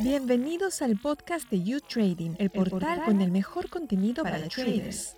Bienvenidos al podcast de You Trading, el portal, con el mejor contenido para, para traders.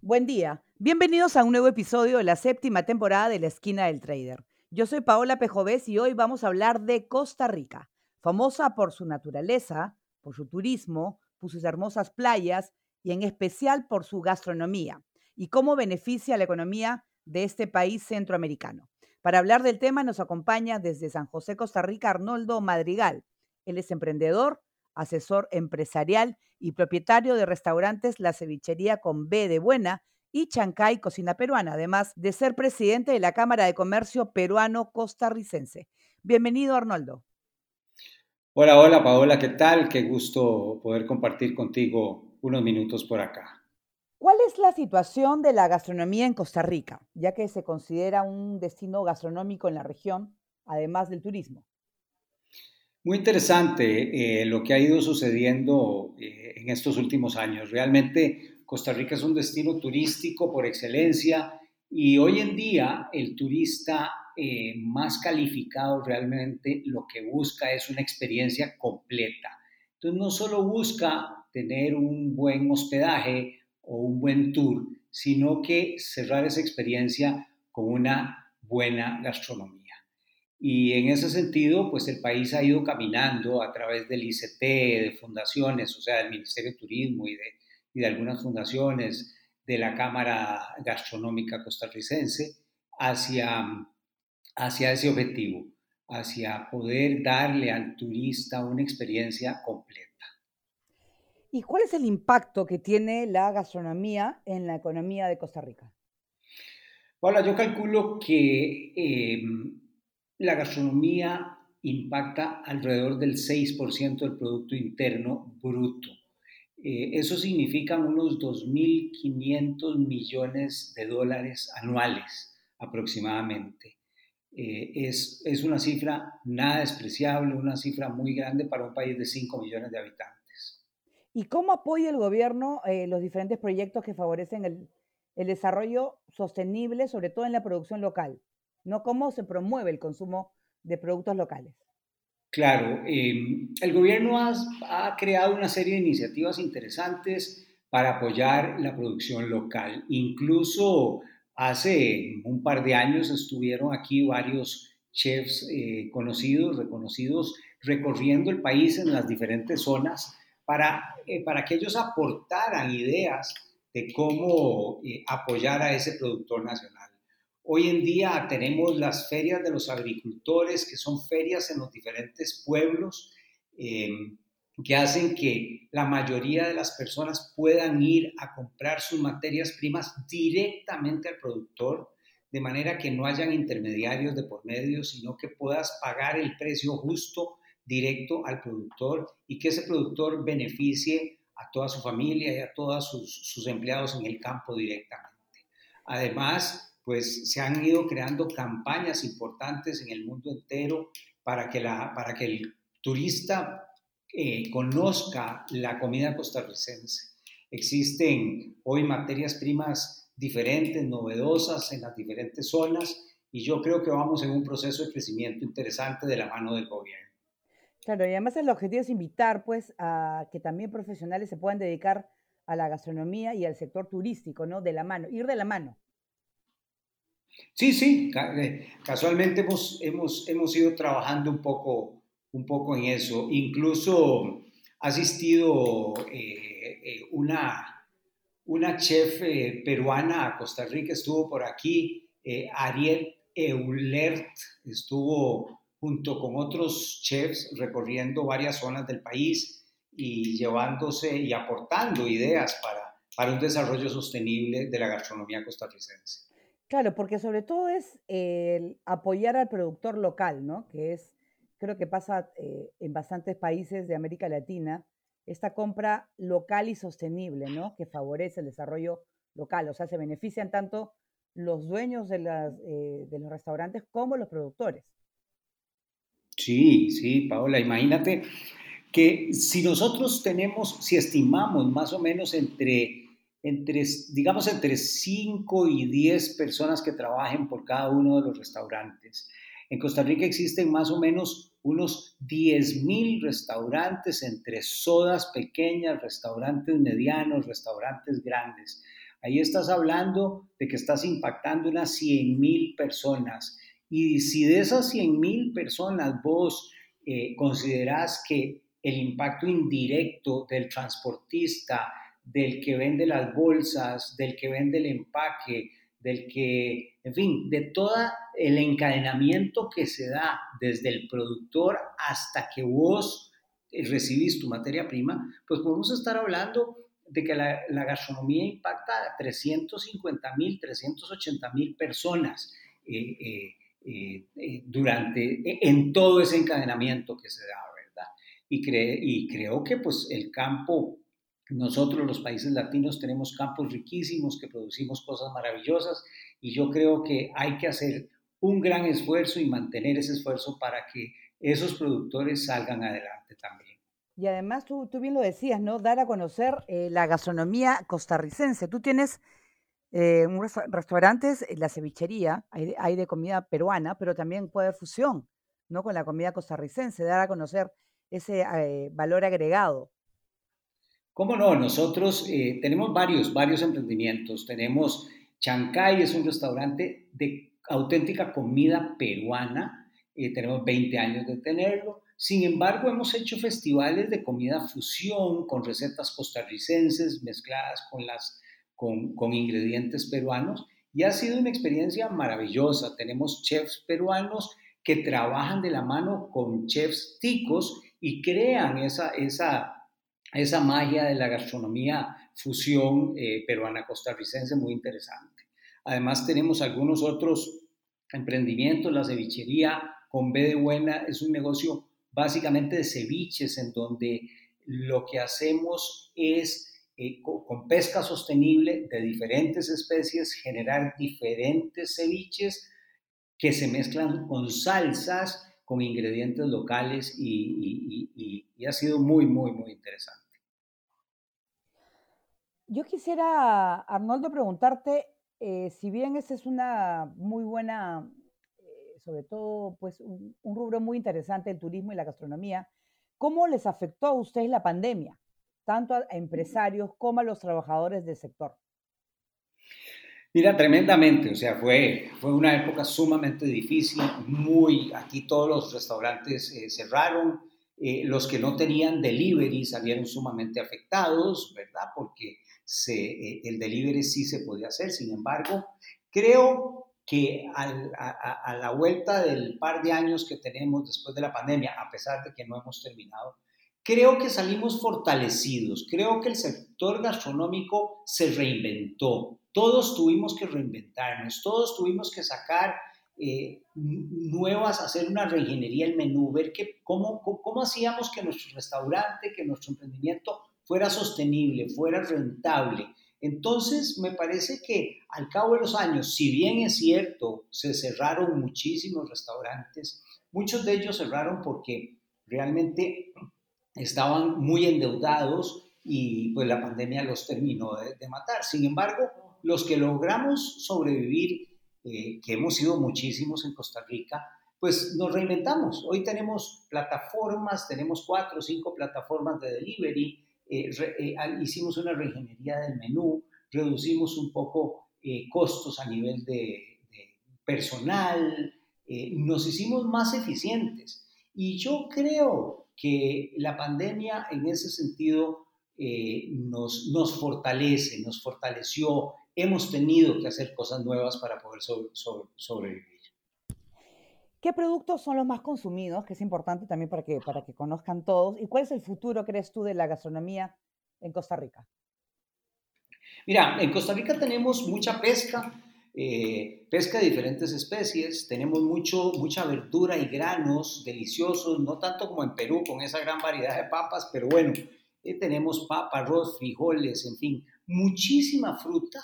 Buen día. Bienvenidos a un nuevo episodio de la séptima temporada de La Esquina del Trader. Yo soy Paola Pejovés y hoy vamos a hablar de Costa Rica, famosa por su naturaleza, por su turismo, por sus hermosas playas y en especial por su gastronomía y cómo beneficia la economía de este país centroamericano. Para hablar del tema nos acompaña desde San José, Costa Rica, Arnoldo Madrigal. Él es emprendedor, asesor empresarial y propietario de restaurantes La Cevichería con B de Buena y Chancay Cocina Peruana, además de ser presidente de la Cámara de Comercio Peruano Costarricense. Bienvenido, Arnoldo. Hola, hola, Paola, ¿qué tal? Qué gusto poder compartir contigo unos minutos por acá. ¿Cuál es la situación de la gastronomía en Costa Rica, ya que se considera un destino gastronómico en la región, además del turismo? Muy interesante eh, lo que ha ido sucediendo eh, en estos últimos años. Realmente Costa Rica es un destino turístico por excelencia y hoy en día el turista eh, más calificado realmente lo que busca es una experiencia completa. Entonces no solo busca tener un buen hospedaje o un buen tour, sino que cerrar esa experiencia con una buena gastronomía. Y en ese sentido, pues el país ha ido caminando a través del ICT, de fundaciones, o sea, del Ministerio de Turismo y de algunas fundaciones de la Cámara Gastronómica Costarricense hacia, hacia ese objetivo, hacia poder darle al turista una experiencia completa. ¿Y cuál es el impacto que tiene la gastronomía en la economía de Costa Rica? Hola, yo calculo que em, la gastronomía impacta alrededor del 6% del Producto Interno Bruto. Eh, eso significa unos 2.500 millones de dólares anuales aproximadamente. Eh, es, es, una cifra nada despreciable, una cifra muy grande para un país de 5 millones de habitantes. ¿Y cómo apoya el gobierno eh, los diferentes proyectos que favorecen el, desarrollo sostenible, sobre todo en la producción local? ¿No? ¿Cómo se promueve el consumo de productos locales? Claro, em, el gobierno ha, creado una serie de iniciativas interesantes para apoyar la producción local. Incluso hace un par de años estuvieron aquí varios chefs eh, conocidos, reconocidos, recorriendo el país en las diferentes zonas para, eh, para que ellos aportaran ideas de cómo eh, apoyar a ese productor nacional. Hoy en día tenemos las ferias de los agricultores, que son ferias en los diferentes pueblos, eh, que hacen que la mayoría de las personas puedan ir a comprar sus materias primas directamente al productor, de manera que no hayan intermediarios de por medio, sino que puedas pagar el precio justo directo al productor y que ese productor beneficie a toda su familia y a todos sus, empleados en el campo directamente. Además, pues se han ido creando campañas importantes en el mundo entero para que, la, para que el turista eh, conozca la comida costarricense. Existen hoy materias primas diferentes, novedosas en las diferentes zonas y yo creo que vamos en un proceso de crecimiento interesante de la mano del gobierno. Claro, y además el objetivo es invitar pues a que también profesionales se puedan dedicar a la gastronomía y al sector turístico, ¿no? De la mano, ir de la mano. Sí, sí, eh, casualmente hemos, hemos, hemos ido trabajando un poco, un poco en eso. Incluso ha asistido eh, eh, una, una chef peruana a Costa Rica, estuvo por aquí, Ariel Eulert, estuvo junto con otros chefs recorriendo varias zonas del país y llevándose y aportando ideas para, para un desarrollo sostenible de la gastronomía costarricense. Claro, porque sobre todo es el apoyar al productor local, ¿no? Que es, creo que pasa eh, en bastantes países de América Latina, esta compra local y sostenible, ¿no? Que favorece el desarrollo local. O sea, se benefician tanto los dueños de, las, eh, de los restaurantes como los productores. Sí, sí, Paola, imagínate que si nosotros tenemos, si estimamos más o menos entre entre, digamos, entre 5 y 10 personas que trabajen por cada uno de los restaurantes. En Costa Rica existen más o menos unos 10.000 restaurantes entre sodas pequeñas, restaurantes medianos, restaurantes grandes. Ahí estás hablando de que estás impactando unas 100.000 personas. Y si de esas 100.000 personas vos eh, considerás que el impacto indirecto del transportista, del que vende las bolsas, del que vende el empaque, del que, en fin, de todo el encadenamiento que se da desde el productor hasta que vos eh, recibís tu materia prima, pues podemos estar hablando de que la, gastronomía impacta a 350 mil, 380 mil personas eh, eh, durante, en todo ese encadenamiento que se da, ¿verdad? Y, y creo que pues el campo nosotros los países latinos tenemos campos riquísimos que producimos cosas maravillosas y yo creo que hay que hacer un gran esfuerzo y mantener ese esfuerzo para que esos productores salgan adelante también. Y además tú, tú bien lo decías, ¿no? Dar a conocer eh, la gastronomía costarricense. Tú tienes eh, un restaurantes, eh, la cevichería, hay, hay, de comida peruana, pero también puede haber fusión, ¿no? Con la comida costarricense, dar a conocer ese valor agregado. ¿Cómo no? Nosotros eh, tenemos varios, varios emprendimientos. Tenemos Chancay, es un restaurante de auténtica comida peruana. Eh, tenemos 20 años de tenerlo. Sin embargo, hemos hecho festivales de comida fusión con recetas costarricenses mezcladas con, las, con, con ingredientes peruanos y ha sido una experiencia maravillosa. Tenemos chefs peruanos que trabajan de la mano con chefs ticos y crean esa, esa esa magia de la gastronomía fusión eh, peruana-costarricense muy interesante. Además tenemos algunos otros emprendimientos, la cevichería con B de Buena es un negocio básicamente de ceviches en donde lo que hacemos es con pesca sostenible de diferentes especies generar diferentes ceviches que se mezclan con salsas con ingredientes locales y, ha sido muy, muy, muy interesante. Yo quisiera, Arnoldo, preguntarte, eh, si bien esa es una muy buena, eh, sobre todo, pues un, rubro muy interesante, el turismo y la gastronomía, ¿cómo les afectó a ustedes la pandemia, tanto a empresarios como a los trabajadores del sector? Mira, tremendamente, o sea, fue, fue una época sumamente difícil, muy, aquí todos los restaurantes eh, cerraron, eh, los que no tenían delivery salieron sumamente afectados, ¿verdad? Porque eh, el delivery sí se podía hacer, sin embargo, creo que a, la vuelta del par de años que tenemos después de la pandemia, a pesar de que no hemos terminado, creo que salimos fortalecidos, creo que el sector gastronómico se reinventó, todos tuvimos que reinventarnos, todos tuvimos que sacar eh, nuevas, hacer una reingeniería el menú, ver que, cómo, cómo hacíamos que nuestro restaurante, que nuestro emprendimiento fuera sostenible, fuera rentable. Entonces, me parece que al cabo de los años, si bien es cierto, se cerraron muchísimos restaurantes, muchos de ellos cerraron porque realmente estaban muy endeudados y pues la pandemia los terminó de matar. Sin embargo, los que logramos sobrevivir, eh, que hemos sido muchísimos en Costa Rica, pues nos reinventamos. Hoy tenemos plataformas, tenemos cuatro o cinco plataformas de delivery, eh, eh, hicimos una reingeniería del menú, reducimos un poco costos a nivel de, de personal, nos hicimos más eficientes. Y yo creo que la pandemia en ese sentido nos, nos fortalece, nos fortaleció hemos tenido que hacer cosas nuevas para poder sobrevivir. ¿Qué productos son los más consumidos? Que es importante también para que, para que conozcan todos. ¿Y cuál es el futuro, crees tú, de la gastronomía en Costa Rica? Mira, en Costa Rica tenemos mucha pesca, eh, pesca de diferentes especies, tenemos mucho, mucha verdura y granos deliciosos, no tanto como en Perú con esa gran variedad de papas, pero bueno, eh, tenemos papa, arroz, frijoles, en fin, muchísima fruta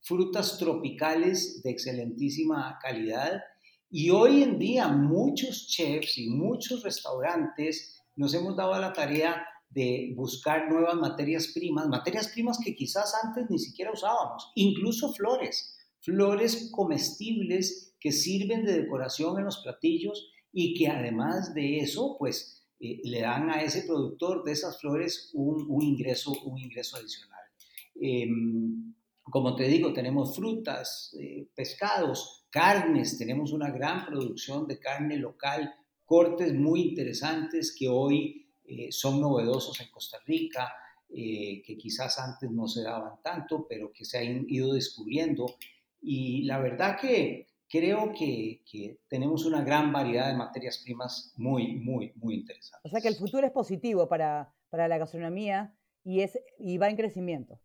frutas tropicales de excelentísima calidad. Y hoy en día muchos chefs y muchos restaurantes nos hemos dado a la tarea de buscar nuevas materias primas, materias primas que quizás antes ni siquiera usábamos, incluso flores, flores comestibles que sirven de decoración en los platillos y que además de eso, pues eh, le dan a ese productor de esas flores un, ingreso, un ingreso adicional. Em, como te digo, tenemos frutas, eh, pescados, carnes, tenemos una gran producción de carne local, cortes muy interesantes que hoy eh, son novedosos en Costa Rica, que quizás antes no se daban tanto, pero que se han ido descubriendo. Y la verdad que creo que, tenemos una gran variedad de materias primas muy, muy, muy interesantes. O sea que el futuro es positivo para, la gastronomía y, es, y va en crecimiento.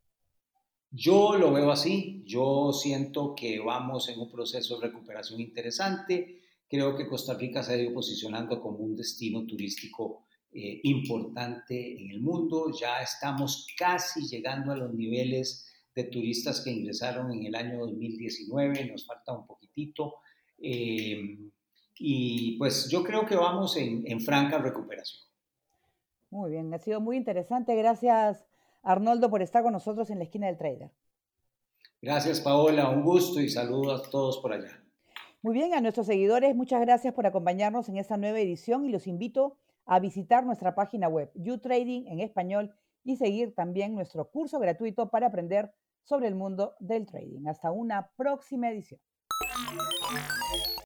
Yo lo veo así, yo siento que vamos en un proceso de recuperación interesante, creo que Costa Rica se ha ido posicionando como un destino turístico eh, importante en el mundo, ya estamos casi llegando a los niveles de turistas que ingresaron en el año 2019, nos falta un poquitito. Eh, y pues yo creo que vamos en, en, franca recuperación. Muy bien, ha sido muy interesante. Gracias Arnoldo por estar con nosotros en la esquina del trader. Gracias Paola, un gusto y saludos a todos por allá. Muy bien, a nuestros seguidores, muchas gracias por acompañarnos en esta nueva edición y los invito a visitar nuestra página web, YouTrading en español, y seguir también nuestro curso gratuito para aprender sobre el mundo del trading. Hasta una próxima edición.